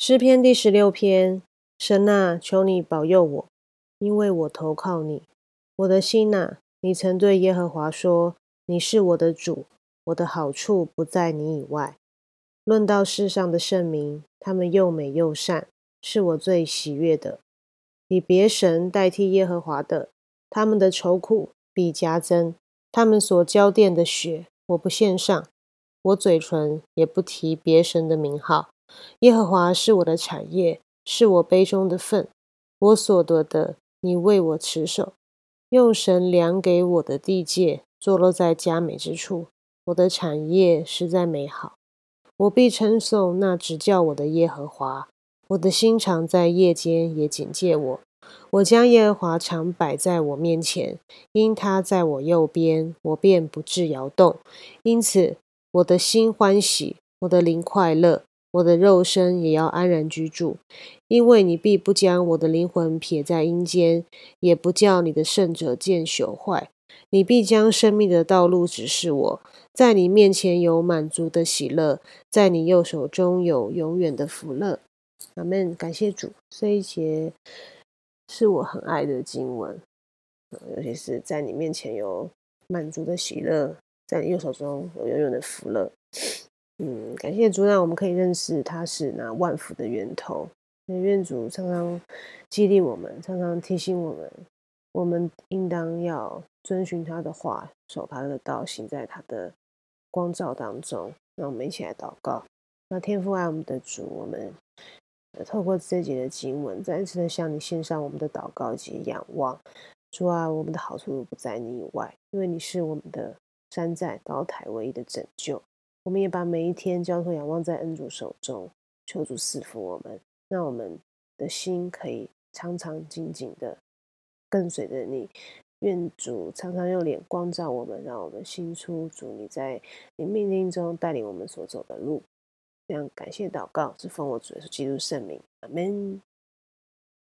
诗篇第十六篇，神啊，求你保佑我，因为我投靠你。我的心呐，你曾对耶和华说：“你是我的主，我的好处不在你以外。”论到世上的圣名，他们又美又善，是我最喜悦的。以别神代替耶和华的，他们的愁苦必加增。他们所浇奠的血，我不献上，我嘴唇也不提别神的名号。耶和华是我的产业，是我杯中的份，我所得的，你为我持守。用神量给我的地界，坐落在佳美之处。我的产业实在美好，我必称颂那指教我的耶和华。我的心常在夜间也警戒我。我将耶和华常摆在我面前，因他在我右边，我便不致摇动。因此，我的心欢喜，我的灵快乐。我的肉身也要安然居住，因为你必不将我的灵魂撇在阴间，也不叫你的圣者见朽坏。你必将生命的道路指示我，在你面前有满足的喜乐，在你右手中有永远的福乐。阿门。感谢主，这一节是我很爱的经文，尤其是在你面前有满足的喜乐，在你右手中有永远的福乐。嗯，感谢主，让我们可以认识他是那万福的源头。那愿主常常激励我们，常常提醒我们，我们应当要遵循他的话，守他的道，行在他的光照当中。让我们一起来祷告。那天父爱我们的主，我们透过这节的经文，再次的向你献上我们的祷告及仰望。主啊，我们的好处不在你以外，因为你是我们的山寨高台唯一的拯救。我们也把每一天交托仰望在恩主手中，求主赐福我们，让我们的心可以常常紧紧的跟随着你。愿主常常用脸光照我们，让我们心出主你在你命令中带领我们所走的路。这样感谢祷告，是奉我主耶稣基督圣名，阿门。